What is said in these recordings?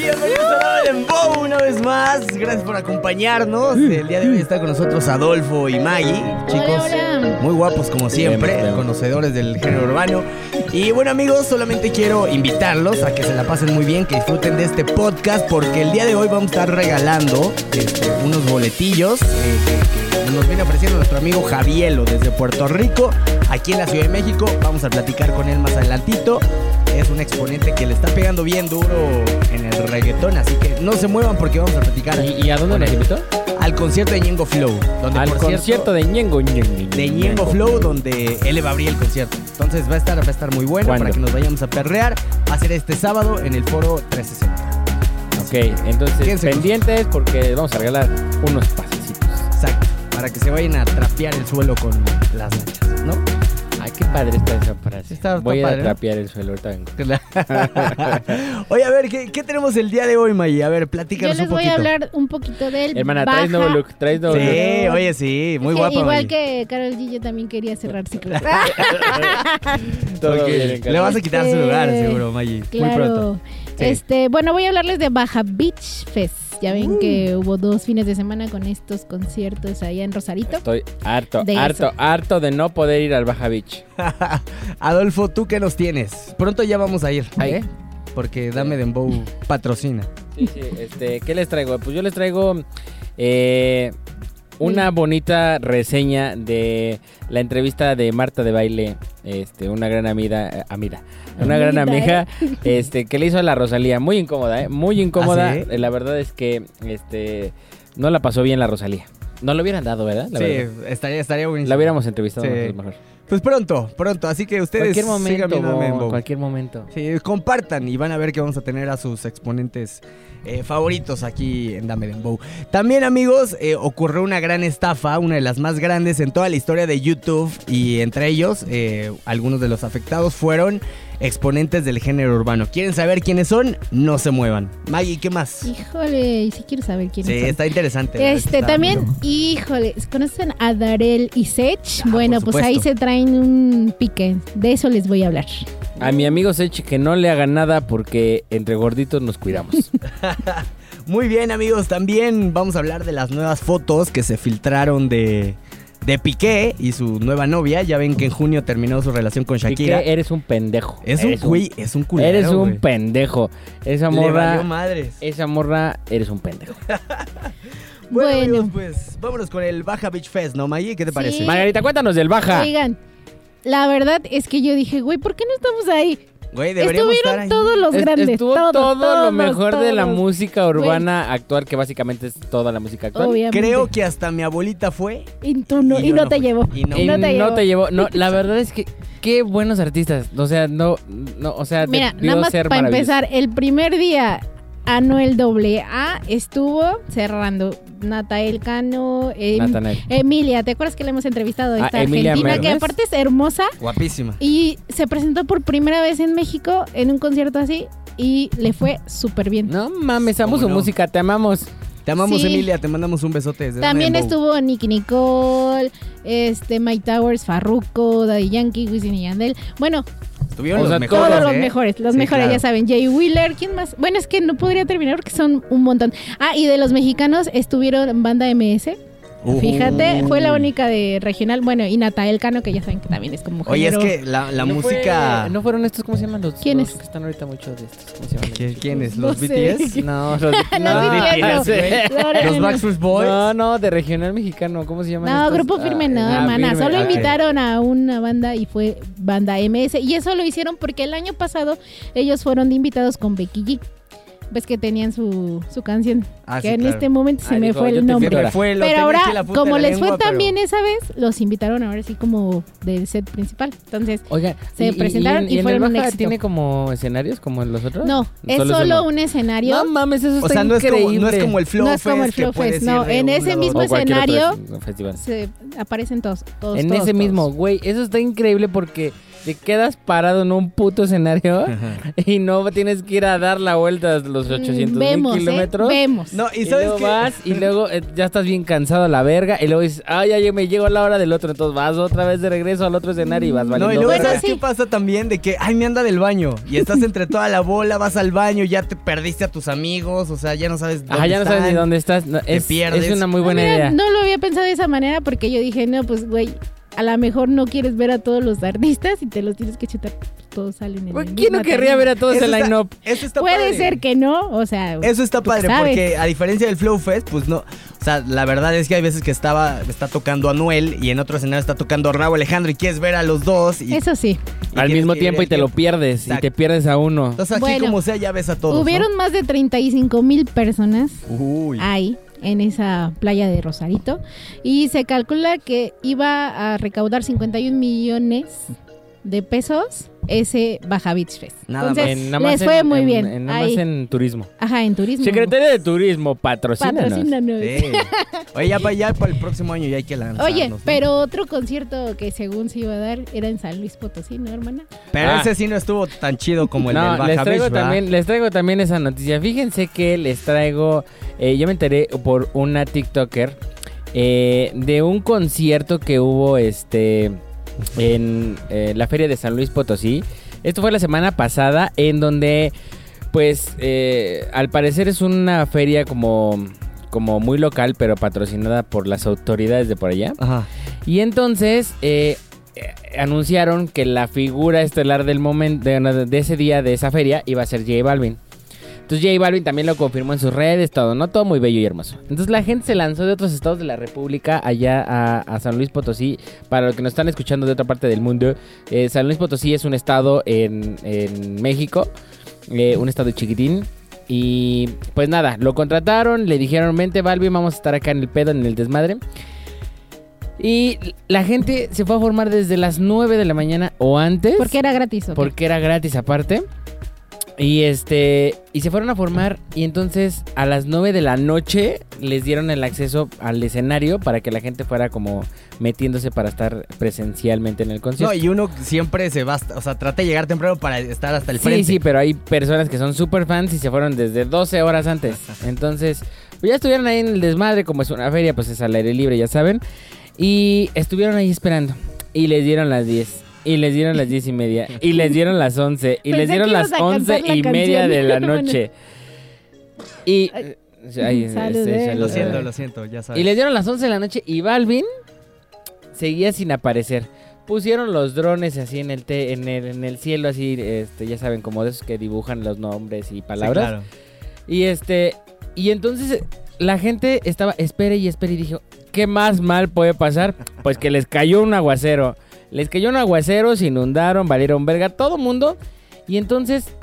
Bienvenidos a una vez más. Gracias por acompañarnos. El día de hoy está con nosotros Adolfo y Maggie. Chicos, hola. muy guapos como siempre, Bien, bien. conocedores del género urbano. Y bueno, amigos, solamente quiero invitarlos a que se la pasen muy bien, que disfruten de este podcast, porque el día de hoy vamos a estar regalando este, unos boletillos eh, que, que nos viene ofreciendo nuestro amigo Javielo desde Puerto Rico, aquí en la Ciudad de México. Vamos a platicar con él más adelantito. Es un exponente que le está pegando bien duro en el reggaetón, así que no se muevan porque vamos a platicar ¿Y, y a dónde nos invitó? al concierto de Ñengo Flow. Donde, Al por concierto cierto, de Ñengo, Ñengo, de Ñengo Flow, donde él va a abrir el concierto. Entonces va a estar, va a estar muy bueno ¿Cuándo? para que nos vayamos a perrear. Va a ser este sábado en el foro 360. Ok, entonces con- pendientes porque vamos a regalar unos pasecitos. Exacto. Para que se vayan a trapear el suelo con las nachas, ¿no? Ay, qué padre está esa frase. Está- está Voy padre, a ¿no? trapear el suelo, ahorita vengo. Oye, a ver, ¿qué, qué tenemos el día de hoy, Maggie? A ver, Yo platícanos les un voy poquito. a hablar un poquito del Hermana, baja. traes nuevo look, traes nuevo Sí, look. oye, sí, muy Es que. Igual Maggie. que Carol G, yo también quería cerrar ciclos. Todo bien, le vas a quitar su Este, lugar, seguro, Maggie. Muy pronto. Sí. Este, bueno, voy a hablarles de Baja Beach Fest. Ya ven Uh. que hubo dos fines de semana con estos conciertos allá en Rosarito. Estoy harto, De harto, eso. harto de no poder ir al Baja Beach. Adolfo, ¿tú qué nos tienes? Pronto ya vamos a ir. ¿eh? Porque Dame Dembow patrocina. Sí, sí, este, ¿qué les traigo? Pues yo les traigo eh, una bonita reseña de la entrevista de Marta de Baile, este, una gran amiga, eh, amiga, una gran amiga, este, que le hizo a la Rosalía, muy incómoda, ¿eh? muy incómoda. ¿Ah, sí? Eh, La verdad es que, este, no la pasó bien la Rosalía. No lo hubieran dado, ¿verdad? La sí, verdad. estaría, estaría buenísimo. La hubiéramos entrevistado Sí. nosotros mejor. Pues pronto, pronto. Así que ustedes Cualquier sigan momento, viendo Dame Bo, cualquier momento. Sí, compartan y van a ver que vamos a tener a sus exponentes eh, favoritos aquí en Dame Dembow. También, amigos, eh, ocurrió una gran estafa, una de las más grandes en toda la historia de YouTube. Y entre ellos, eh, algunos de los afectados fueron exponentes del género urbano. ¿Quieren saber quiénes son? No se muevan. Maggie, ¿qué más? Híjole, y si quiero saber quién Sí, es. está interesante. Este, está- también, híjole, ¿conocen a Darel y Sech? Ah, bueno, pues ahí se traen un pique. De eso les voy a hablar. A mi amigo Sech que no le haga nada porque entre gorditos nos cuidamos. Muy bien, amigos. También vamos a hablar de las nuevas fotos que se filtraron de, de Piqué y su nueva novia. Ya ven que en junio terminó su relación con Shakira. eres un pendejo. Es un güey, es un culero. Eres un pendejo. Esa Le valió morra. madres. Esa morra, eres un pendejo. Bueno, Bueno. amigos, pues vámonos con el Baja Beach Fest, ¿no, Maggie? ¿Qué te parece? Sí. Margarita, cuéntanos del baja. Oigan, la verdad es que yo dije, güey, ¿por qué no estamos ahí? Güey, deberíamos estar Estuvieron ahí. todos los Es- grandes. Estuvo todo, todo, lo todos, mejor de la música urbana actual, que básicamente es toda la música actual. Obviamente. Creo que hasta mi abuelita fue. Y, tú no, y no no te fui. llevó. Y no- Y no te llevó. llevó. No, la verdad es que qué buenos artistas. O sea, no, no, o sea, Mira, nada más ser para empezar, el primer día Anuel AA estuvo cerrando. Natael Cano, em- Natanael. Emilia, ¿te acuerdas que la hemos entrevistado? Ah, Esta Emilia argentina que aparte es hermosa Guapísima. y se presentó por primera vez en México en un concierto así y le fue súper bien. No mames, amo ¿Cómo su no? música, te amamos. Te amamos, Sí. Emilia. Te mandamos un besote desde También estuvo Nicky Nicole, este Mike Towers, Farruko, Daddy Yankee, Wisin y Yandel. Bueno, Estuvieron O los mejores. todos los ¿eh? mejores, los Sí, mejores, claro. ya saben. Jay Wheeler, ¿quién más? Bueno, es que no podría terminar porque son un montón. Ah, y de los mexicanos estuvieron Banda MS. Uh. Fíjate, fue la única de regional. Bueno, y Natael Cano, que ya saben que también es como Oye, es que la, la No música. fue- ¿No fueron estos, cómo se llaman los? ¿Quiénes? los que están ahorita mucho de estos. ¿Cómo se llaman? ¿Quiénes? No ¿Los sé. BTS? No, los, no, BTS, no no. ¿Los Backstreet Boys? No, no, de regional mexicano, ¿cómo se llaman No, estos? grupo firme no, Ah, hermana. Firme, Solo ah, invitaron a una banda y fue banda MS. Y eso lo hicieron porque el año pasado ellos fueron de invitados con Becky G. Ves que tenían su, su canción. Ah, que sí, en claro. este momento se Ah, me dijo, fue el nombre. fue, Pero ahora, en como les fue tan pero- bien esa vez, los invitaron ahora sí como del set principal. Entonces, Se ¿y- y- presentaron en- y en fueron el un éxito. tiene como escenarios como en los otros? no, es solo, un escenario. No mames, eso O está sea, no es, como, increíble. no es como el Flow No es como el Flow Fest, no, en ese mismo O escenario. se aparecen todos, todos En todos, ese todos. mismo, güey, eso está increíble porque te quedas parado en un puto escenario y no tienes que ir a dar la vuelta a los 800 Mm, mil Vemos, ¿eh? kilómetros. Vemos. No, y Y, sabes luego vas y luego eh, ya estás bien cansado a la verga y luego dices, ay, ya me llegó la hora del otro, entonces vas otra vez de regreso al otro escenario y vas No, y valiendo luego, verga. ¿sabes qué pasa también? De que, ay, me anda del baño. Y estás entre toda la bola, vas al baño, ya te perdiste a tus amigos, o sea, ya no sabes dónde Ajá, ya no sabes ni están. dónde estás. No, es, pierdes. es una muy buena Ah, mira, idea. No lo había pensado de esa manera porque yo dije, no, pues, güey, a lo mejor no quieres ver a todos los artistas y te los tienes que chutar. pues, Todos salen en ¿Quién no querría ver a todos Eso el está- line-up? Eso está Puede padre. ser que no, o sea. Eso está padre porque a diferencia del Flow Fest, pues no, o sea, la verdad es que hay veces que estaba está tocando a Noel y en otro escenario está tocando a Raúl Alejandro y quieres ver a los dos y, Eso sí. y Al mismo tiempo y te lo pierdes. Exacto. Y te pierdes a uno. Entonces aquí Bueno, como sea ya ves a todos. ¿no? Hubieron más de 35 mil personas Uy. ahí en esa playa de Rosarito. Y se calcula que iba a recaudar 51 millones de pesos ese Baja Beach Fest. Nada Entonces, En- nada más les fue en- muy en- bien. en- nada más ahí. en turismo. Ajá, en turismo. Secretaría de Turismo, patrocínanos. Patrocínanos. Sí. Oye, ya para ya para el próximo año ya hay que lanzarnos. Oye, ¿no? pero otro concierto que según se iba a dar era en San Luis Potosí, ¿no, hermana? Pero Ah. ese sí no estuvo tan chido como el no, del Baja les traigo Beach, también, les traigo también esa noticia. Fíjense que les traigo, eh, yo me enteré por una TikToker eh, de un concierto que hubo, este, en eh, la feria de San Luis Potosí. Esto fue la semana pasada, en donde, pues, eh, al parecer es una feria como, como muy local, pero patrocinada por las autoridades de por allá. Ajá. Y entonces eh, eh, anunciaron que la figura estelar del momento de, de ese día de esa feria iba a ser J Balvin. Entonces J Balvin también lo confirmó en sus redes, todo, ¿no? Todo muy bello y hermoso. Entonces la gente se lanzó de otros estados de la República allá a, a San Luis Potosí. Para los que nos están escuchando de otra parte del mundo, eh, San Luis Potosí es un estado en, en México, eh, un estado chiquitín. Y pues nada, lo contrataron, le dijeron, vente Balvin, vamos a estar acá en el pedo, en el desmadre. Y la gente se fue a formar desde las 9 de la mañana o antes. Porque era gratis. ¿o qué? Porque era gratis aparte. Y este. Y se fueron a formar. Y entonces a las 9 de la noche les dieron el acceso al escenario para que la gente fuera como metiéndose para estar presencialmente en el No, concierto. y uno siempre se va, o sea, trata de llegar temprano para estar hasta el sí, frente. sí, pero hay personas que son super fans y se fueron desde 12 horas antes. Entonces, pues ya estuvieron ahí en el desmadre, como es una feria, pues es al aire libre, ya saben. Y estuvieron ahí esperando. Y les dieron las 10. Y les dieron las 10 y media. Y les dieron las 11. Y Pensé les dieron las ibas a 11 cantar la y media de la noche. Y. Ay, ay, este, salud, eh. Lo siento, lo siento, ya sabes. Y les dieron las 11 de la noche y Balvin seguía sin aparecer. Pusieron los drones así en el, te- en el, en el cielo, así, este, ya saben, como de esos que dibujan los nombres y Sí, palabras. claro. Y este, y entonces eh, la gente estaba, espere y espere y dijo, ¿qué más mal puede pasar? Pues que les cayó un aguacero. Les cayó un aguacero, se inundaron, valieron verga, todo mundo. Y entonces,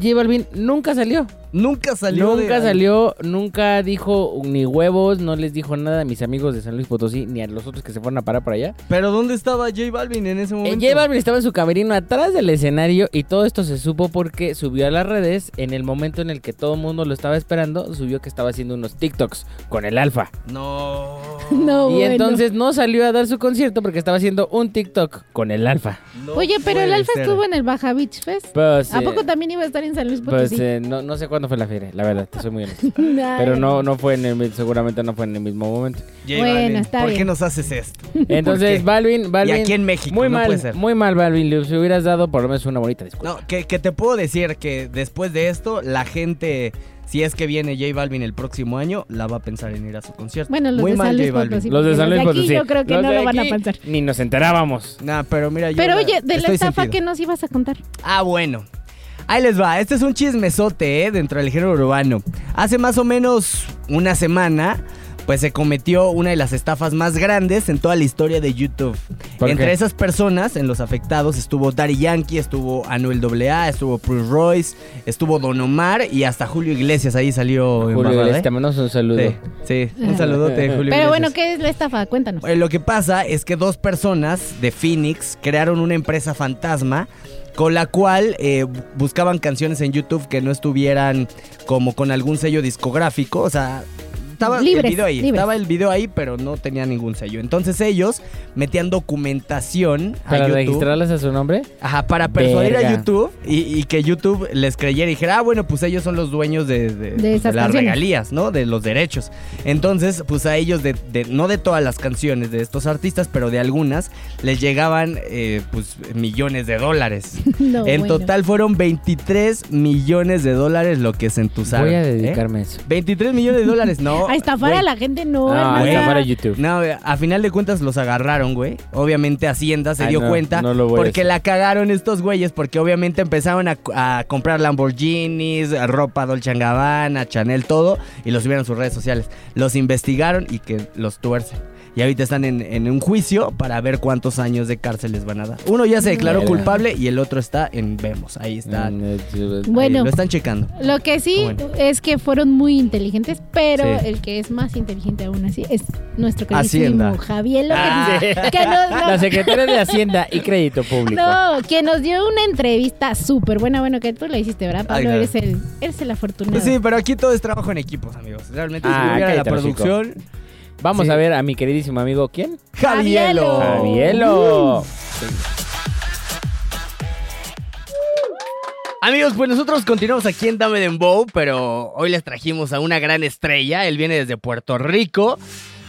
J Balvin nunca salió. Nunca salió. Nunca de- salió, nunca dijo ni huevos, no les dijo nada a mis amigos de San Luis Potosí, ni a los otros que se fueron a parar por allá. Pero ¿dónde estaba J Balvin en ese Eh, momento? J Balvin estaba en su camerino atrás del escenario y todo esto se supo porque subió a las redes en el momento en el que todo el mundo lo estaba esperando, subió que estaba haciendo unos TikToks con el alfa. No. No, y bueno. entonces no salió a dar su concierto porque estaba haciendo un TikTok con el alfa. No Oye, pero el Alfa ser. estuvo en el Baja Beach Fest. Pues, ¿A eh, poco también iba a estar en San Luis pues Potosí? eh, no, no sé cuándo fue la feria, la verdad, te soy muy honesto. Pero no, no fue en el, seguramente no fue en el mismo momento. J Bueno, Balvin, está ¿Por qué bien. nos haces esto? Entonces, qué? Balvin, Balvin. y aquí en México, Muy no mal, puede ser. muy mal, Balvin. Le hubieras dado por lo menos una bonita disculpa. No, que, que te puedo decir que después de esto, la gente, si es que viene J Balvin el próximo año, la va a pensar en ir a su concierto. Bueno, los Muy de mal, San Luis. Potosí. Los de San Luis aquí Potosí. yo creo que Los no lo van a pensar. Ni nos enterábamos. Nah, pero mira, yo Pero la- oye, de la estafa sentido. que nos ibas a contar. Ah, bueno. Ahí les va. Este es un chismesote, ¿eh? Dentro del género urbano. Hace más o menos una semana, pues se cometió una de las estafas más grandes en toda la historia de YouTube. ¿Por Entre qué? esas personas, en los afectados, estuvo Daddy Yankee, estuvo Anuel AA, estuvo Prince Royce, estuvo Don Omar y hasta Julio Iglesias. Ahí salió Julio Iglesias, ¿eh? te mandamos un saludo. Sí, sí, un saludote, Julio Pero Iglesias. bueno, ¿qué es la estafa? Cuéntanos. Eh, Lo que pasa es que dos personas de Phoenix crearon una empresa fantasma con la cual eh, bu- buscaban canciones en YouTube que no estuvieran como con algún sello discográfico, o sea, estaba Libres, el video ahí, libres. estaba el video ahí, pero no tenía ningún sello. Entonces ellos metían documentación a ¿Para YouTube. registrarlas a su nombre? Ajá, para persuadir a. YouTube y, y que YouTube les creyera y dijera, ah, bueno, pues ellos son los dueños de, de- pues, de esas las regalías, ¿no? De los derechos. Entonces, pues a ellos, de, de- no de todas las canciones de estos artistas, pero de algunas, les llegaban, eh, pues, millones de dólares. No, en bueno. total fueron 23 millones de dólares lo que se entusaron. Voy a ¿eh? dedicarme a eso. 23 millones de dólares, no. A estafar güey. a la gente, no, Ah, hermana. estafar a YouTube. No, a final de cuentas los agarraron, güey. Obviamente Hacienda se Ay, dio no, cuenta no lo voy a porque la cagaron estos güeyes porque obviamente empezaron a, a comprar Lamborghinis, ropa Dolce Gabbana, Chanel, todo y los subieron a sus redes sociales. Los investigaron y que los tuercen. Y ahorita están en, en un juicio para ver cuántos años de cárcel les van a dar. Uno ya se declaró culpable y el otro está en vemos. Ahí está. Mm, eh, Ahí Bueno. lo están checando. Lo que sí bueno. es que fueron muy inteligentes, pero Sí. el que es más inteligente aún así es nuestro queridísimo Javielo, que- Ah. que, nos, La secretaria de Hacienda y Crédito Público. no, que nos dio una entrevista súper buena. Bueno, que tú la hiciste, ¿verdad, Pablo? Ay, claro. Eres el, eres el afortunado. Sí, pero aquí todo es trabajo en equipos, amigos. Realmente si Ah, hubiera la hocico. Vamos Sí. a ver a mi queridísimo amigo, ¿quién? Javielo. Javielo. Javielo. Amigos, pues nosotros continuamos aquí en Dame Dembow, pero hoy les trajimos a una gran estrella. Él viene desde Puerto Rico.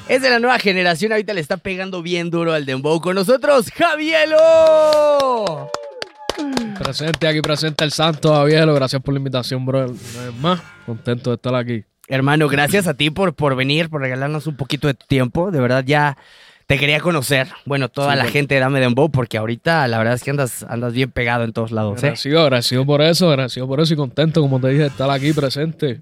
Es de la nueva generación, ahorita le está pegando bien duro al Dembow. Con nosotros, Javielo. Presente aquí, presente el Santo Javielo. Gracias por la invitación, bro. Una vez más, contento de estar aquí. Hermano, gracias a ti por, por venir, por regalarnos un poquito de tu tiempo. De verdad, ya te quería conocer. Bueno, toda Sí, la bueno. gente de Dame Dembow, porque ahorita la verdad es que andas, andas bien pegado en todos lados. ¿eh? Agradecido, agradecido por eso, agradecido por eso y contento, como te dije, de estar aquí presente.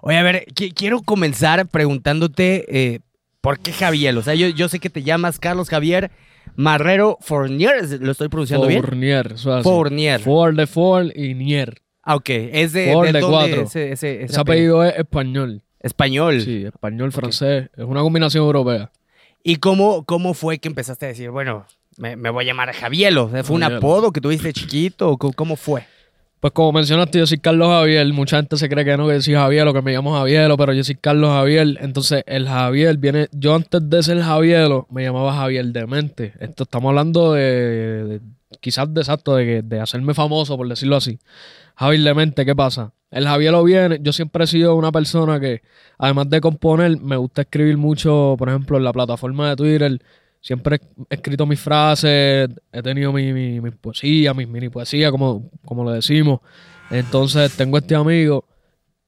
Oye, a ver, qui- quiero comenzar preguntándote eh, por qué Javier. O sea, yo, yo sé que te llamas Carlos Javier Marrero Fournier, ¿lo estoy pronunciando bien? Fournier, es así. Fournier. Ford de Ford y Nier. Ah, ok. Es de, Ford de cuatro. Ese, ese- ese Ese apellido es español. Español. Sí, español, francés. Es una combinación europea. ¿Y cómo, cómo fue que empezaste a decir, bueno, me, me voy a llamar Javielo? ¿Fue un Javielo. apodo que tuviste chiquito? ¿Cómo fue? Pues como mencionaste, yo soy Carlos Javier. Mucha gente se cree que no, que yo soy Javier o que me llamo Javielo, pero yo soy Carlos Javier. Entonces, el Javier viene. Yo antes de ser Javielo, me llamaba Javier Demente. Esto estamos hablando de. de- quizás de exacto, de, que- de hacerme famoso, por decirlo así. Javier Demente, ¿qué pasa? El Javielo viene. Yo siempre he sido una persona que, además de componer, me gusta escribir mucho, por ejemplo, en la plataforma de Twitter. Siempre he escrito mis frases, he tenido mi, mi, mi poesía, mis mini poesía, como, como le decimos. Entonces tengo este amigo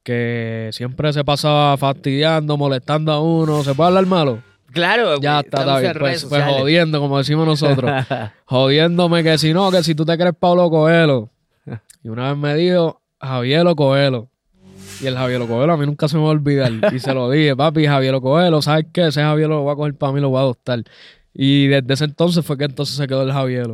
que siempre se pasaba fastidiando, molestando a uno. ¿Se puede hablar malo? Claro, Ya está, está bien. Pues, pues jodiendo, como decimos nosotros. Jodiéndome que si no, que si tú te crees Pablo Coelho. Y una vez me dijo Javier Coelho. Y el Javier Coelho a mí nunca se me va a olvidar. Y se lo dije, papi, Javier Coelho, ¿sabes qué? Ese Javier lo voy a coger para mí, lo voy a adoptar. Y desde ese entonces fue que entonces se quedó el Javier.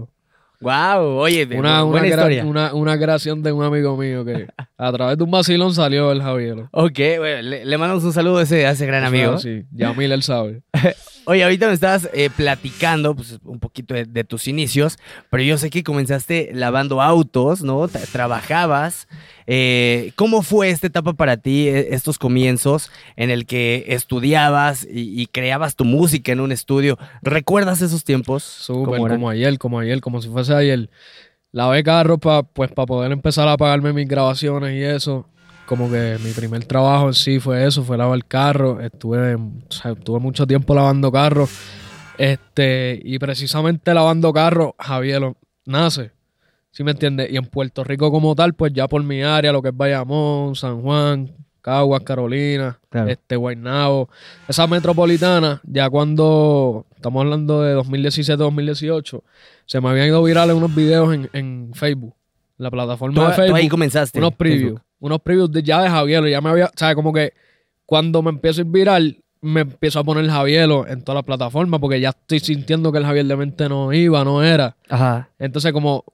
Wow, oye, Una, una, buena historia. una, una creación de un amigo mío que a través de un vacilón salió el Javier. Ok, bueno, le, le mandamos un saludo a ese, a ese gran amigo. Sí, Yamil él sabe. Oye, ahorita me estabas eh, platicando pues, un poquito de, de tus inicios, pero yo sé que comenzaste lavando autos, ¿no? Tra- trabajabas. Eh, ¿Cómo fue esta etapa para ti, eh, estos comienzos en el que estudiabas y, y creabas tu música en un estudio? ¿Recuerdas esos tiempos? Súper, como ayer, como ayer, como si fuese ayer. Lavé carro para pues, pa poder empezar a pagarme mis grabaciones y eso. Como que mi primer trabajo en sí fue eso, fue lavar carro. Estuve, o sea, estuve mucho tiempo lavando carro. Este, y precisamente lavando carro, Javier nace. ¿Sí me entiendes? Y en Puerto Rico como tal, pues ya por mi área, lo que es Bayamón, San Juan, Caguas, Carolina, Claro. este, Guaynabo, esa metropolitana, ya cuando estamos hablando de 2017-2018, se me habían ido virales unos videos en, en Facebook, la plataforma Tú, de tú Facebook, ahí comenzaste. unos previews. Unos previews de, ya de Javier, ya me había, o sea, como que cuando me empiezo a ir viral, me empiezo a poner Javielo en todas las plataformas, porque ya estoy sintiendo que el Javier de mente no iba, no era. Ajá. Entonces, como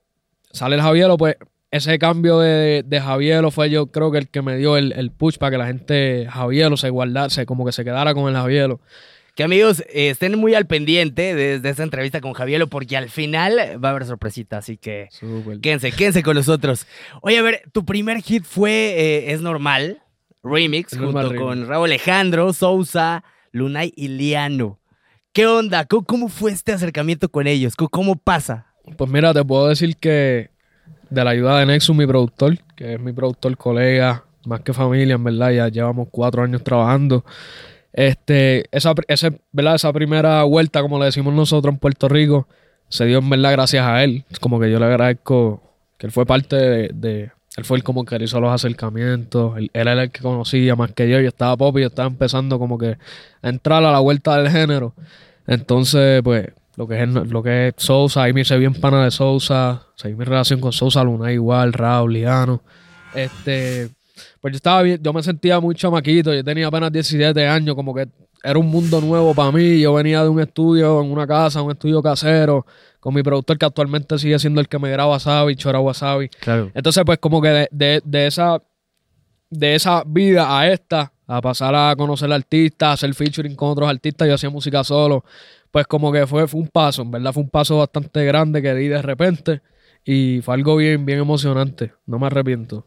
sale el Javiero, pues ese cambio de, de Javiero fue yo creo que el que me dio el, el push para que la gente Javiero se guardase, como que se quedara con el Javiero. Que amigos, eh, estén muy al pendiente de, de esta entrevista con Javier, porque al final va a haber sorpresita, así que quédense, quédense con nosotros. Oye, a ver, tu primer hit fue eh, Es Normal, Remix junto con Raúl Alejandro, Sousa, Lunay y Liano. ¿Qué onda? ¿Cómo, cómo fue este acercamiento con ellos? ¿Cómo, cómo pasa? Pues mira, te puedo decir que de la ayuda de Nexus, mi productor, que es mi productor colega, más que familia, en verdad, ya llevamos cuatro años trabajando. Este, esa, ese, ¿verdad? esa primera vuelta, como le decimos nosotros en Puerto Rico, se dio en verdad gracias a él. Como que yo le agradezco que él fue parte de, él fue el como que hizo los acercamientos, él, era el que conocía más que yo, yo estaba pop y yo estaba empezando como que a entrar a la vuelta del género. Entonces, pues, lo que es, lo que es Sousa, ahí me hice bien pana de Sousa, seguí mi relación con Sousa Luna igual, Raúl, Liano. Este, pues yo estaba bien, yo me sentía muy chamaquito, yo tenía apenas 17 años, como que era un mundo nuevo para mí. Yo venía de un estudio en una casa, un estudio casero, con mi productor que actualmente sigue siendo el que me graba Wasabi, Chora Wasabi. Claro. Entonces, pues, como que de, de- de esa de esa vida a esta, a pasar a conocer artistas, a hacer featuring con otros artistas, yo hacía música solo. Pues como que fue, fue un paso, en verdad fue un paso bastante grande que di de repente y fue algo bien, bien emocionante. No me arrepiento.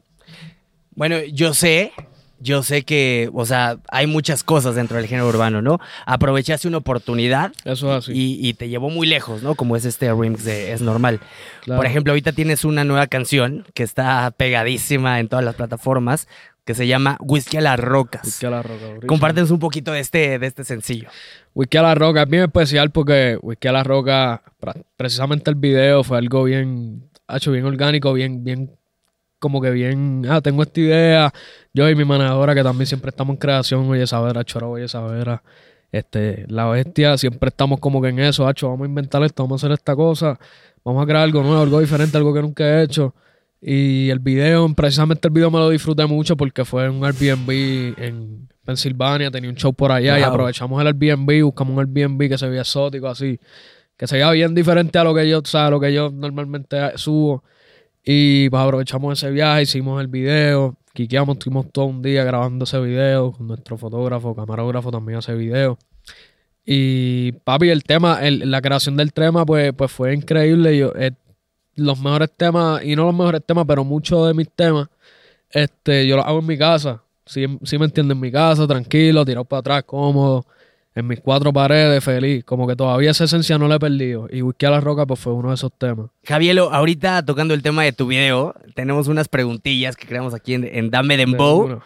Bueno, yo sé, yo sé que, o sea, hay muchas cosas dentro del género urbano, ¿no? Aprovechaste una oportunidad Eso es así. y, y te llevó muy lejos, ¿no? Como es este remix de Es Normal. Claro. Por ejemplo, ahorita tienes una nueva canción que está pegadísima en todas las plataformas que se llama Whisky a las Rocas. Whisky a la roca. durísimo. Compártenos un poquito de este, de este sencillo. Whisky a la roca es bien especial porque Whisky a la roca, pra- precisamente el video fue algo bien, hecho bien orgánico, bien, bien, como que bien, ah, tengo esta idea. Yo y mi manejadora que también siempre estamos en creación, oye, Savera, Choro, oye, Savera. Este, la bestia, siempre estamos como que en eso, hacho, vamos a inventar esto, vamos a hacer esta cosa, vamos a crear algo nuevo, algo diferente, algo que nunca he hecho. Y el video, precisamente el video me lo disfruté mucho porque fue en un Airbnb en Pensilvania, tenía un show por allá y aprovechamos el Airbnb, buscamos un Airbnb que se veía exótico así, que se veía bien diferente a lo que yo, o sea, a lo que yo normalmente subo. Y pues aprovechamos ese viaje, hicimos el video, quiqueamos, estuvimos todo un día grabando ese video con nuestro fotógrafo, camarógrafo también hace video. Y papi, el tema, el- la creación del tema, pues, pues fue increíble. Eh, los mejores temas, y no los mejores temas, pero muchos de mis temas, este, yo los hago en mi casa. Si sí me entienden, en mi casa, tranquilo, tirado para atrás, cómodo, en mis cuatro paredes, feliz. Como que todavía esa esencia no la he perdido. Y Whisky a la Roca, pues fue uno de esos temas. Javielo, ahorita tocando el tema de tu video, tenemos unas preguntillas que creamos aquí en, en Dame De Dembow uno.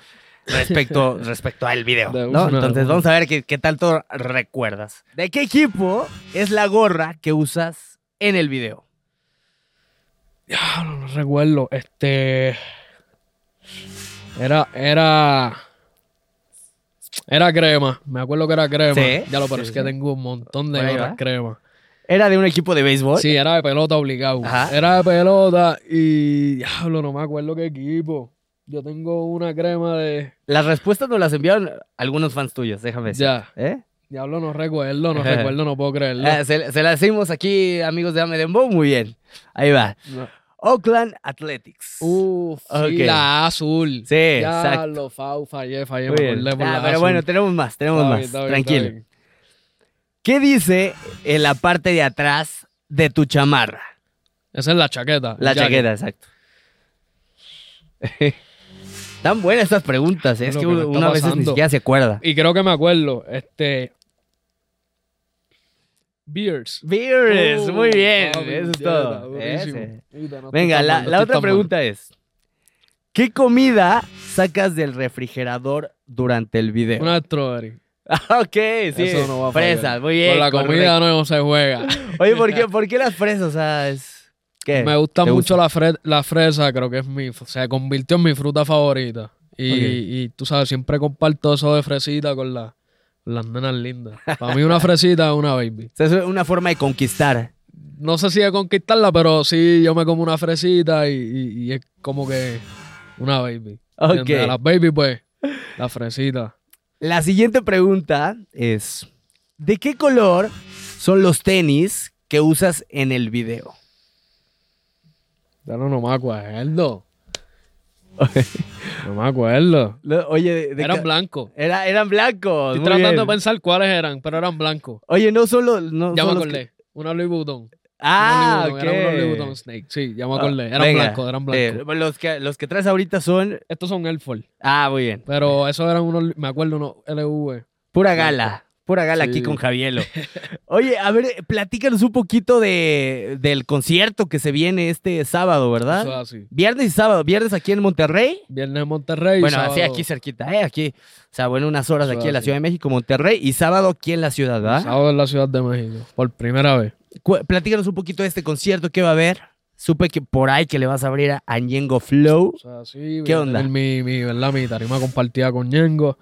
respecto, respecto al video, De ¿no? una, Entonces de vamos a ver qué, qué tanto recuerdas. ¿De qué equipo es la gorra que usas en el video? Ya, no, no recuerdo. Este. Era, era. Era crema. Me acuerdo que era crema. Sí, Ya lo, pero sí, es que tengo un montón de ahí horas crema. ¿Era de un equipo de béisbol? Sí, era de pelota obligado. Ajá. Era de pelota y. Diablo, no me acuerdo qué equipo. Yo tengo una crema de. Las respuestas nos las enviaron algunos fans tuyos, déjame decir. Ya. ¿Eh? Diablo, no recuerdo, no recuerdo, no puedo creerlo. Eh, se, se la decimos aquí, amigos de Dame Dembow, muy bien. Ahí va. No. Oakland Athletics. Uf, la azul. Sí, exacto. Diablo, fau, fallé, fallé, me acordé por Ah, la pero azul. bueno, tenemos más, tenemos Está más. bien, está bien, Tranquilo. está bien. ¿Qué dice en la parte de atrás de tu chamarra? Esa es la chaqueta. La chaqueta, exacto. Tan buenas estas preguntas, ¿eh? es Lo que que una vez ni siquiera se acuerda. Y creo que me acuerdo, este... Beers. Beers, Uh, muy bien, eso es todo. Ese. Venga, la, otra pregunta es, ¿qué comida sacas del refrigerador durante el video? Una strawberry. Ah, ok, sí, Eso no va a fresas, muy bien. Con la comida no se juega. Oye, ¿por qué, ¿por qué las fresas? O sea, es... ¿Qué? Me gusta ¿Te mucho La, fre- la fresa, creo que es mi... Se convirtió en mi fruta favorita. Y, y tú sabes, siempre comparto eso de fresita con, la- las nenas lindas. Para mí una fresita es una baby. Es una forma de conquistar. No sé si de conquistarla, pero sí yo me como una fresita y, y- y es como que una baby. Ok. ¿Entiendes? A las baby, pues, la fresita. La siguiente pregunta es, ¿de qué color son los tenis que usas en el video? Ya no, no me acuerdo. No me acuerdo. Lo- Oye, de- Eran blancos. Era, eran blancos. Estoy tratando bien. de pensar cuáles eran, pero eran blancos. Oye, no solo... No Ya me son los acordé. Una Louis Vuitton. que- Ah, Louis Vuitton, unos Louis. Vuitton Snake. Sí, ya me acordé. Eran Venga, blancos, eran blancos. eh, los, que, los que traes ahorita son. Estos son Elford. Ah, muy bien. Pero esos eran unos, me acuerdo, unos LV. Pura gala. Pura gala aquí con Javielo. Oye, a ver, platícanos un poquito de, del concierto que se viene este sábado, ¿verdad? Así. Viernes y sábado. Viernes aquí en Monterrey. Viernes en Monterrey. Bueno, sábado- así aquí cerquita, ¿eh? Aquí. O sea, bueno, unas horas de aquí en la. Ciudad de México, Monterrey. Y sábado aquí en la ciudad, ¿verdad? Sábado en la Ciudad de México. Por primera vez. Platícanos un poquito de este concierto que va a haber. Supe que por ahí que le vas a abrir a Añengo Flow. O sea, sí, ¿Qué a onda? Mi, mi, ¿verdad? mi tarima compartida con Ñengo.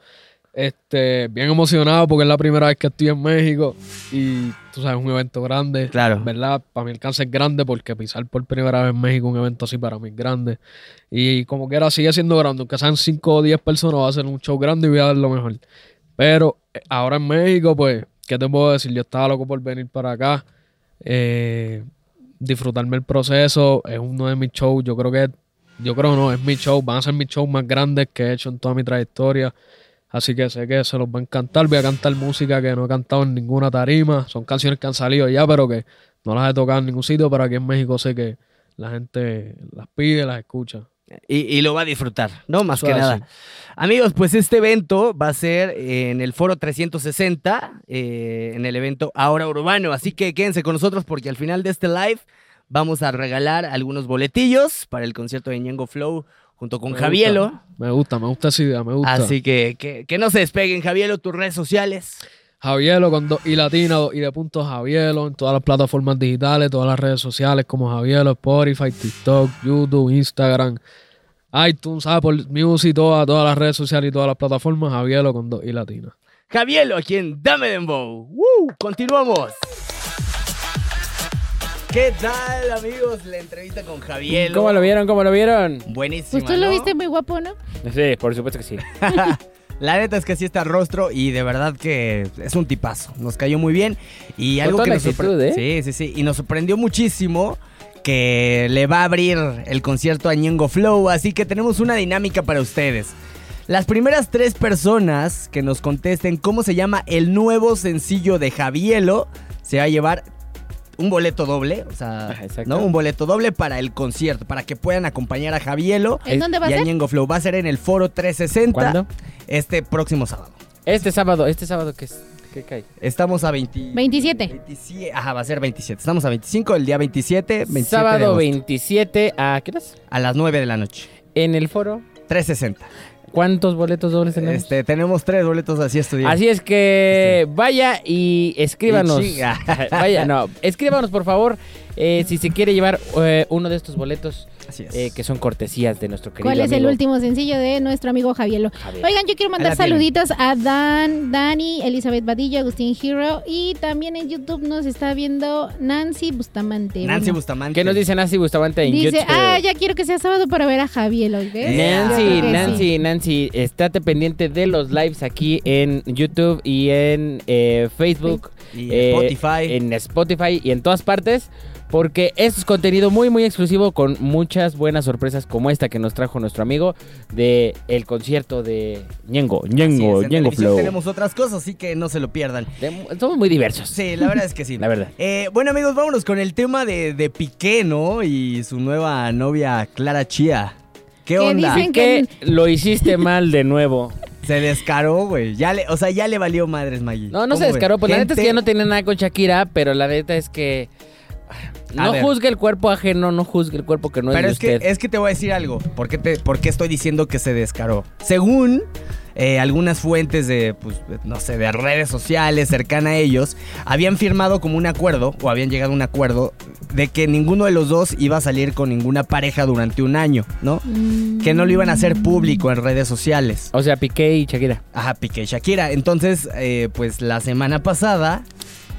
Este, bien emocionado porque es la primera vez que estoy en México y tú sabes, un evento grande. Claro. ¿Verdad? Para mi alcance es grande porque pisar por primera vez en México un evento así para mí es grande. Y como quiera sigue siendo grande, aunque sean 5 o 10 personas, va a ser un show grande y voy a dar lo mejor. Pero eh, ahora en México, pues, ¿qué te puedo decir? Yo estaba loco por venir para acá. eh, disfrutarme el proceso. Es uno de mis shows. Yo creo que, yo creo no, es mi show. Van a ser mis shows más grandes que he hecho en toda mi trayectoria. Así que sé que se los va a encantar. Voy a cantar música que no he cantado en ninguna tarima. Son canciones que han salido ya, pero que no las he tocado en ningún sitio. Pero aquí en México sé que la gente las pide, las escucha. Y, y lo va a disfrutar, ¿no? Más que nada. Amigos, pues este evento va a ser en el foro 360, eh, en el evento Ahora Urbano. Así que quédense con nosotros porque al final de este live vamos a regalar algunos boletillos para el concierto de Ñengo Flow junto con Me Javielo. gusta, Me gusta, me gusta esa idea, me gusta. Así que, que que no se despeguen, Javielo, tus redes sociales. Javielo con dos y latina, dos y de punto Javielo en todas las plataformas digitales, todas las redes sociales como Javielo, Spotify, TikTok, YouTube, Instagram, iTunes, Apple Music, todas, todas las redes sociales y todas las plataformas, Javielo con dos y latina. Javielo, aquí en Dame Dembow. ¡Woo! Continuamos. ¿Qué tal, amigos? La entrevista con Javielo. ¿Cómo lo vieron? ¿Cómo lo vieron? Buenísima, Pues tú lo ¿no? viste muy guapo, ¿no? Sí, por supuesto que sí. La neta es que así está el rostro y de verdad que es un tipazo. Nos cayó muy bien. Y algo que nos actitud, sorpre- ¿eh? Sí, sí, sí. Y nos sorprendió muchísimo que le va a abrir el concierto a Ñengo Flow. Así que tenemos una dinámica para ustedes. Las primeras tres personas que nos contesten cómo se llama el nuevo sencillo de Javielo se va a llevar un boleto doble, o sea, exacto. ¿no? Un boleto doble para el concierto, para que puedan acompañar a Javielo ¿En dónde va a y a ser? Ñengo Flow. Va a ser en el Foro 360 ¿Cuándo? este próximo sábado. Este sábado, este sábado que es, ¿qué cae? Estamos a 20 27. 27, ajá, va a ser 27. Estamos a 25, el día 27, 27 de sábado agosto, 27 a ¿qué horas? a las 9 de la noche. En el foro. 360. ¿Cuántos boletos dobles tenemos? Este, tenemos tres boletos así. Así es que vaya y escríbanos. Y vaya, no, escríbanos por favor eh, si se quiere llevar eh, uno de estos boletos Así es. eh, que son cortesías de nuestro querido ¿Cuál es el último sencillo de nuestro amigo Javielo? Javier. Oigan, yo quiero mandar saluditos a Dan, Dani, Elizabeth Badillo, Agustín Hero y también en YouTube nos está viendo Nancy Bustamante. Nancy Bueno, Bustamante. ¿Qué nos dice Nancy Bustamante en Dice, YouTube? ah, ya quiero que sea sábado para ver a Javielo. Nancy, Yo creo que Nancy, sí. Nancy, estate pendiente de los lives aquí en YouTube y en eh, Facebook, Y eh, Spotify. en Spotify y en todas partes, porque esto es contenido muy, muy exclusivo con muchas buenas sorpresas como esta que nos trajo nuestro amigo de el concierto de Ñengo, Ñengo, Ñengo Flow. tenemos otras cosas, así que no se lo pierdan. De- somos muy diversos. Sí, la verdad es que sí. La verdad. Eh, bueno, amigos, vámonos con el tema de, de Piqué, ¿no? Y su nueva novia, Clara Chía. ¿Qué Que onda? dicen Que lo hiciste mal de nuevo. Se descaró, güey. Ya le, o sea, ya le valió madres, Maggie. No, no ¿Cómo se descaró. Pues la neta es que ya no tiene nada con Shakira, pero la neta es que. A No ver. juzgue el cuerpo ajeno, no juzgue el cuerpo que no Pero es es de que, usted. es que te voy a decir algo. ¿Por qué, te, por qué estoy diciendo que se descaró? Según eh, algunas fuentes de, pues, no sé, de redes sociales cercana a ellos, habían firmado como un acuerdo, o habían llegado a un acuerdo, de que ninguno de los dos iba a salir con ninguna pareja durante un año, ¿no? Mm. Que no lo iban a hacer público en redes sociales. O sea, Piqué y Shakira. Ajá, Piqué y Shakira. Entonces, eh, pues la semana pasada,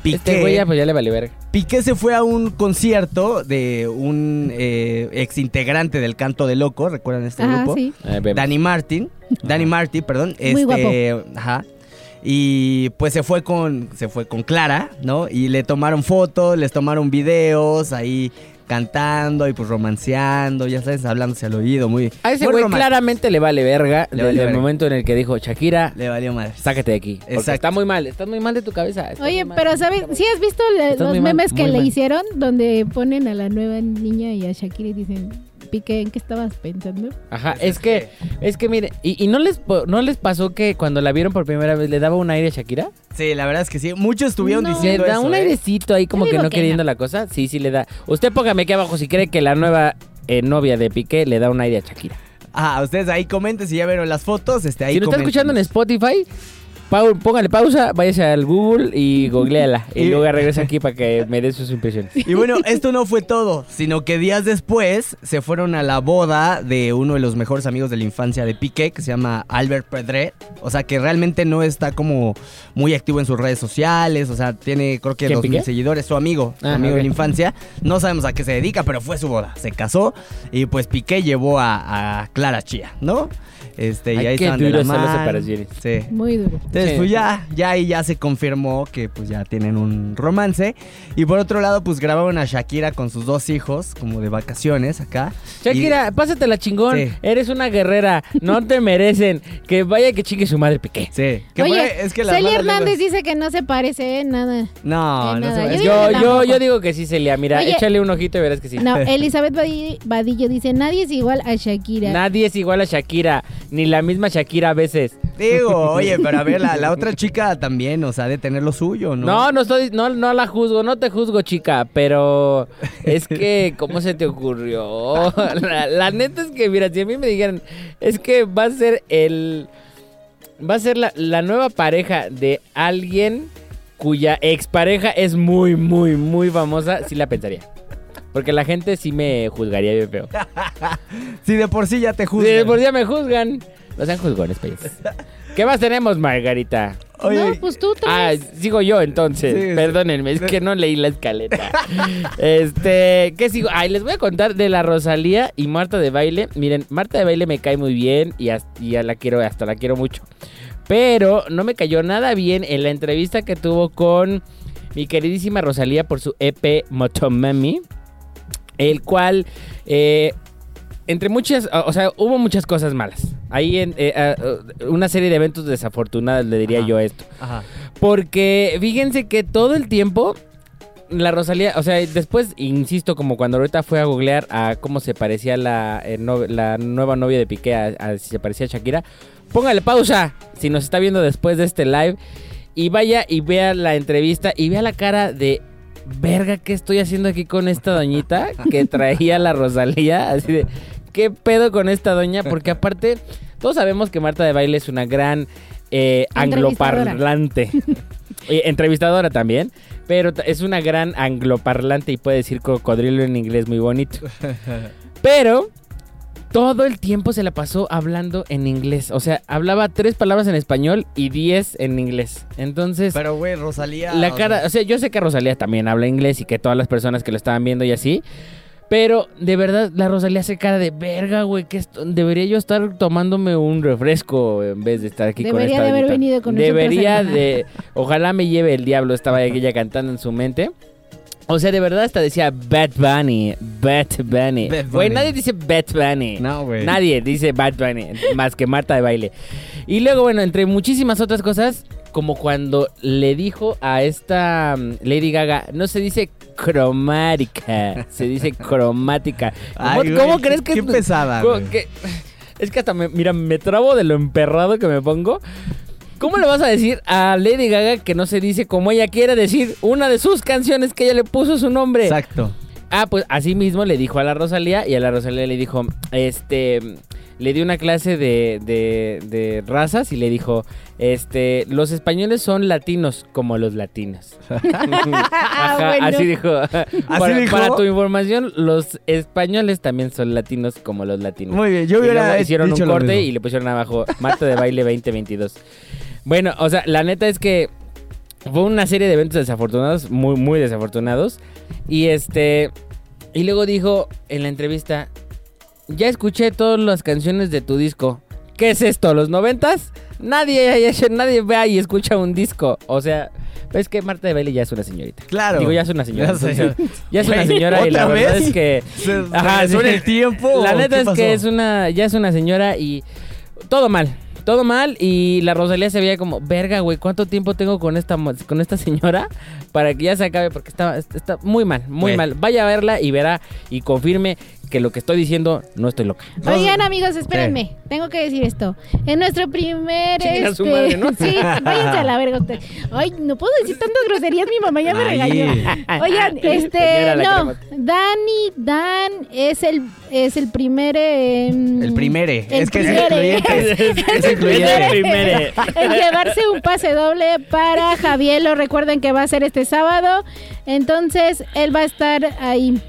Piqué... Este güey ya, pues ya le vale verga. Piqué se fue a un concierto de un eh, ex integrante del Canto de Loco, ¿recuerdan este grupo? sí. Eh. Danny Martin, Danny Martin, perdón, Muy este, ajá. Y pues se fue con se fue con Clara, ¿no? Y le tomaron fotos, les tomaron videos ahí cantando y pues romanceando, ya sabes, hablándose al oído, muy... A ese muy güey romántico. claramente le vale verga Le desde vale el verga. momento en el que dijo, Shakira, Le valió madre. sácate de aquí. Porque Exacto. está muy mal, estás muy mal de tu cabeza. estás Oye, muy mal. pero ¿sabes? ¿Sí has visto la- Estás los muy mal, memes que muy le mal. hicieron donde ponen a la nueva niña y a Shakira y dicen, Piqué, ¿en qué estabas pensando? Ajá, es que, es que mire, ¿y, y no les no les pasó que cuando la vieron por primera vez le daba un aire a Shakira? Sí, la verdad es que sí. Muchos estuvieron No. Le diciendo da eso, un ¿eh? airecito ahí como que no que queriendo no. la cosa. Sí, sí le da. Usted póngame aquí abajo si cree que la nueva eh, novia de Piqué le da un aire a Shakira. Ah, ustedes ahí comenten si ya vieron las fotos, este, ahí si lo está escuchando en Spotify, pau- póngale pausa, váyase al Google y googleala. y Y- luego regresa aquí para que me dé sus impresiones. Y bueno, esto no fue todo, sino que días después se fueron a la boda de uno de los mejores amigos de la infancia de Piqué, que se llama Albert Pedret. O sea, que realmente no está como muy activo en sus redes sociales. O sea, tiene creo que ¿Quién, dos mil seguidores, su amigo, su Ah, amigo de la infancia. No sabemos a qué se dedica, pero fue su boda. Se casó y pues Piqué llevó a, a Clara Chía, ¿no? Este, y Ay, ahí qué estaban de la son las mano. separaciones. Sí. Muy duro. Entonces, Sí. pues ya, ya ahí ya se confirmó que pues ya tienen un romance. Y por otro lado, pues grabaron a Shakira con sus dos hijos, como de vacaciones acá. Shakira, pásatela chingón. Sí. Eres una guerrera. No te merecen. Que vaya que chingue su madre Piqué. Y- sí. Que Oye, fue- es que las Celia malas Hernández dice que no se parece en nada. No, Eh, no nada, se yo es digo que- Yo, que yo, tampoco. yo digo que sí, Celia. Mira, Oye. échale un ojito y verás que sí. No, Elizabeth Badi- Vadillo dice, nadie es igual a Shakira. Nadie es igual a Shakira, ni la misma Shakira a veces. Digo, oye, pero a ver, la, la otra chica también, o sea, de tener lo suyo, ¿no? No, no estoy, no, no la juzgo, no te juzgo, chica, pero es que, ¿cómo se te ocurrió? La, la neta es que, mira, si a mí me dijeran, es que va a ser el, va a ser la, la nueva pareja de alguien cuya expareja es muy, muy, muy famosa, sí la pensaría. Porque la gente sí me juzgaría bien feo. Si de por sí ya te Sí, juzgan. por día me juzgan. No sean juzgones, payasos. ¿Qué más tenemos, Margarita? Oye, no, pues tú Ah, traes. sigo yo entonces. Sí, sí. Perdónenme, es que no leí la escaleta. este, ¿qué sigo? Ay, les voy a contar de la Rosalía y Marta de Baile. Miren, Marta de Baile me cae muy bien y, hasta, y ya la quiero, hasta la quiero mucho. Pero no me cayó nada bien en la entrevista que tuvo con mi queridísima Rosalía por su EP Motomami. El cual, eh, entre muchas, o sea, hubo muchas cosas malas. Ahí en eh, ah, uh, una serie de eventos desafortunados, le diría Ajá. yo esto. Ajá. Porque fíjense que todo el tiempo la Rosalía, o sea, después, insisto, como cuando ahorita fue a googlear a cómo se parecía la, eh, no- la nueva novia de Piqué, a, a si se parecía a Shakira, póngale pausa si nos está viendo después de este live y vaya y vea la entrevista y vea la cara de verga, ¿qué estoy haciendo aquí con esta doñita que traía la Rosalía? Así de, ¿qué pedo con esta doña? Porque aparte, todos sabemos que Marta de Baile es una gran eh, angloparlante. Eh, entrevistadora también, pero es una gran angloparlante y puede decir cocodrilo en inglés muy bonito. Pero todo el tiempo se la pasó hablando en inglés. O sea, hablaba tres palabras en español y diez en inglés. Entonces, Pero, güey, Rosalía. la o cara, sea, o sea, yo sé que Rosalía también habla inglés y que todas las personas que lo estaban viendo y así. Pero de verdad, la Rosalía hace cara de verga, güey. Que esto- debería yo estar tomándome un refresco en vez de estar aquí con Debería esta de haber venido con nosotros Debería de. Ojalá me lleve el diablo. Estaba ella cantando en su mente. O sea, de verdad hasta decía Bad Bunny, Bad Bunny. Güey, nadie dice Bad Bunny. No, güey. Nadie dice Bad Bunny, más que Marta de baile. Y luego, bueno, entre muchísimas otras cosas, como cuando le dijo a esta mm, Lady Gaga, no se dice cromática, se dice cromática. ¿Cómo, güey, cómo qué- crees que qué pesada, que- es que hasta me, mira, me trabo de lo emperrado que me pongo. ¿Cómo le vas a decir a Lady Gaga que no se dice como ella quiere decir una de sus canciones que ella le puso su nombre? Exacto. Ah, pues así mismo le dijo a la Rosalía y a la Rosalía le dijo, este, le dio una clase de, de, de razas y le dijo, este, los españoles son latinos como los latinos. Ajá, Bueno. Así dijo. para, dijo? para tu información, los españoles también son latinos como los latinos. Muy bien, yo Y hubiera luego hicieron dicho un lo corte mismo. y le pusieron abajo Marta de Baile 2022. Bueno, o sea, la neta es que fue una serie de eventos desafortunados, muy, muy desafortunados. Y este. Y luego dijo en la entrevista: Ya escuché todas las canciones de tu disco. ¿Qué es esto? ¿Los noventas? Nadie, nadie va y escucha un disco. O sea, es que Marta de Baile ya es una señorita. Claro. Digo, ya es una señora. Ya sé. entonces, Ya es una señora y la ¿otra verdad es que... ¿Se, se Ajá, sí. en el tiempo? La neta es pasó? que es una, ya es una señora y todo mal. Todo mal y la Rosalía se veía como, verga, güey, ¿cuánto tiempo tengo con esta, con esta señora para que ya se acabe? Porque está, está muy mal, muy mal. Vaya a verla y verá y confirme que lo que estoy diciendo no estoy loca. Oigan, amigos, espérenme. Tengo que decir esto. En nuestro primer. A Este... su madre, ¿no? Sí, váyanse a la verga usted. Ay, no puedo decir tantas groserías, mi mamá ya me regañó. Oigan, este. No. Dani, Dan es el, es el primer. eh, El primere. El es que es incluyente. es Es el incluyente. primere. en llevarse un pase doble para Javielo. Recuerden que va a ser este sábado. Entonces, él va a estar ahí.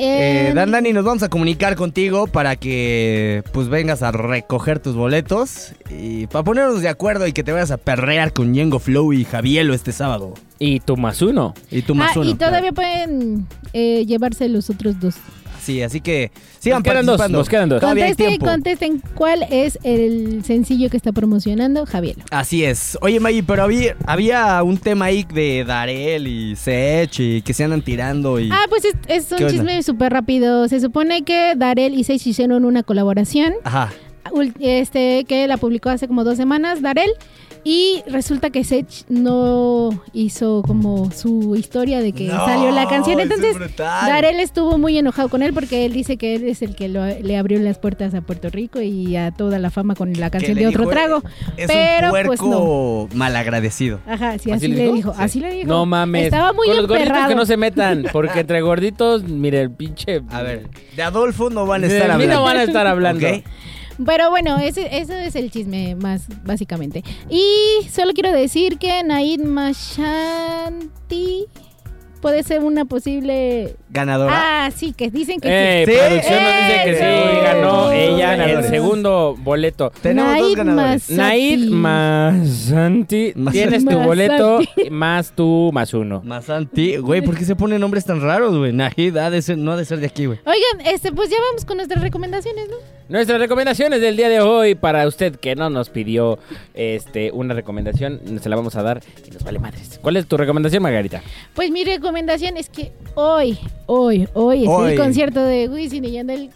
Eh, Dan Dani, nos vamos a comunicar contigo para que pues vengas a recoger tus boletos y para ponernos de acuerdo y que te vayas a perrear con Yengo Flow y Javielo este sábado. Y tú más uno. Y tú más Ah, uno. y todavía pueden eh, llevarse los otros dos. Sí, así que sigan Nos quedan dos, nos quedan dos. Contesten, cuál es el sencillo que está promocionando Javier. Así es. Oye, Maggie, pero había, había un tema ahí de Darel y Sech y que se andan tirando y... Ah, pues es, es ¿Qué un chisme súper rápido. Se supone que Darel y Seix hicieron una colaboración, Ajá. este, que la publicó hace como dos semanas, Darel. Y resulta que Sech no hizo como su historia de que No, salió la canción. Entonces. Darel estuvo muy enojado con él porque él dice que él es el que lo- le abrió las puertas a Puerto Rico y a toda la fama con la canción de otro dijo, trago. Es pero, un pues, puerco malagradecido. Ajá, sí, ¿Así así, le dijo? dijo. Sí. Así le dijo. No mames. Estaba muy Con los gorditos que no se metan, porque entre gorditos, mire, el pinche... A ver, de Adolfo no van a de estar mí hablando. no van a estar hablando. ¿Ok? Pero bueno, ese, ese es el chisme más básicamente. Y solo quiero decir que Naid Mashanti puede ser una posible... Ganadora. Ah, sí, que dicen que Eh, sí. producción nos dice que sí, ganó ella el Ganadores. segundo boleto. Tenemos dos Naid ganadores. Naid Mas- tienes tu boleto más tú más uno. Masanti. Güey, ¿por qué se ponen nombres tan raros, güey? Nahid ha de ser- no ha de ser de aquí, güey. Oigan, este, pues ya vamos con nuestras recomendaciones, ¿no? Nuestras recomendaciones del día de hoy para usted que no nos pidió este una recomendación, se la vamos a dar y nos vale madres. ¿Cuál es tu recomendación, Margarita? Pues mi recomendación es que hoy, hoy, hoy es Hoy. el concierto de Wisin y Yandel.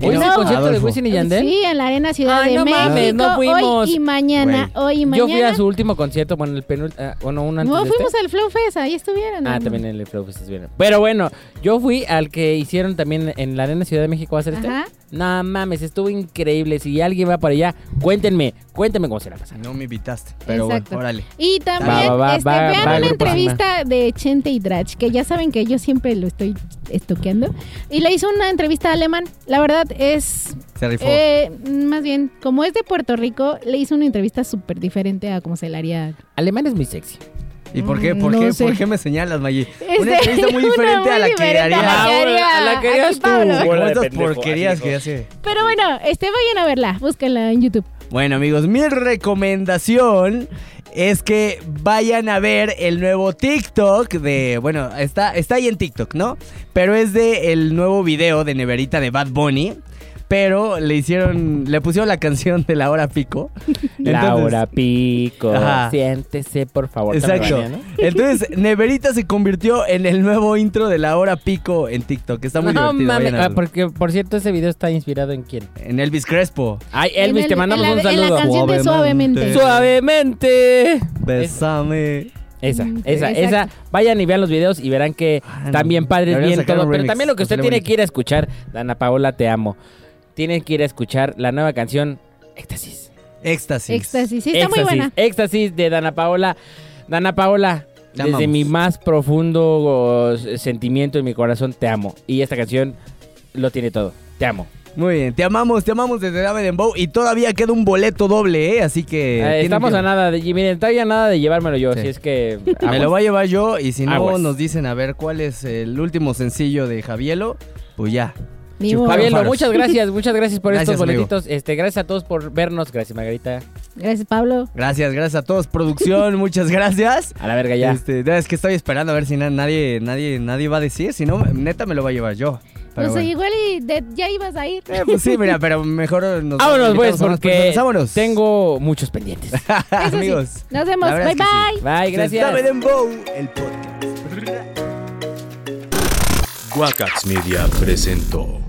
¿Hoy es No, el concierto de Adolfo. Wisin y Yandel? Sí, en la Arena Ciudad Ay, de no México. mames, no fuimos. Hoy y mañana, hoy y Yo mañana. fui a su último concierto, bueno, el penúltimo, bueno, un antes No, de este. fuimos al Flow Fest, ahí estuvieron. Ah, hermano. también en el Flow Fest estuvieron. Pero bueno, yo fui al que hicieron también en la Arena Ciudad de México. ¿Va a ser este? Ajá. No mames, estuvo increíble. Si alguien va para allá, cuéntenme, cuéntenme cómo se la pasaron. No me invitaste. Pero Exacto. bueno, órale. Y también Va, va, va, este, va, vean va, una entrevista de Chente y Drach, que ya saben que yo siempre lo estoy estoqueando. Y le hizo una entrevista a Alemán. La verdad es, Se rifó. eh, más bien, como es de Puerto Rico, le hizo una entrevista súper diferente a como se la haría. Alemán es muy sexy. ¿Y por qué? Mm, ¿Por no qué? sé. ¿Por qué me señalas, Maggie? Este, Una entrevista muy diferente a muy la que diferente a haría. la que Ah, haría a la que harías tú. Estas porquerías que hace. Pero bueno, este vayan a verla, búsquenla en YouTube. Bueno, amigos, mi recomendación es que vayan a ver el nuevo TikTok de. Bueno, está, está ahí en TikTok, ¿no? Pero es de el nuevo video de Neverita de Bad Bunny. Pero le hicieron. Le pusieron la canción de la hora pico. Laura Pico, Ajá. siéntese por favor. Exacto. Entonces, Neverita se convirtió en el nuevo intro de la hora pico en TikTok. Está muy no divertido. a ah, porque por cierto ese video está inspirado en quién. En Elvis Crespo. Ay, Elvis, el- te mandamos en la- un En la saludo. canción de Suavemente. Suavemente. Besame. Esa, Mm, esa, exacto. esa. Vayan y vean los videos y verán que Ah, no. también padres bien todo. Pero también lo que usted tiene bonito. que ir a escuchar, Dana Paola, te amo. Tienen que ir a escuchar la nueva canción Éxtasis. Éxtasis. Éxtasis, sí, está muy Éxtasis, buena. Éxtasis de Dana Paola. Dana Paola, Te desde amamos. mi más profundo oh, sentimiento en mi corazón, te amo. Y esta canción lo tiene todo. Te amo. Muy bien, te amamos, te amamos desde Dame Dembow y todavía queda un boleto doble, ¿eh? Así que... Eh, estamos que- a nada de... y Miren, todavía nada de llevármelo yo, Sí. si es que... Me lo voy a llevar yo y si no Aguas. nos dicen a ver cuál es el último sencillo de Javielo, pues ya. Faros. muchas gracias, muchas gracias por Gracias, estos amigo. boletitos. Este, gracias a todos por vernos. Gracias, Margarita. Gracias, Pablo. Gracias, gracias a todos, producción, muchas gracias. A la verga ya. Este, no, es que estoy esperando a ver si na- nadie, nadie, nadie va a decir, si no, neta me lo va a llevar yo. Pero Pues bueno. igual y de- ya ibas a ir. Eh, pues sí, mira, pero mejor nos Vámonos, pues, porque personas. Vámonos. tengo muchos pendientes. Eso sí. Amigos. Nos vemos. Bye sí. bye. Bye, gracias. Dembow, el podcast. Guacax Media presentó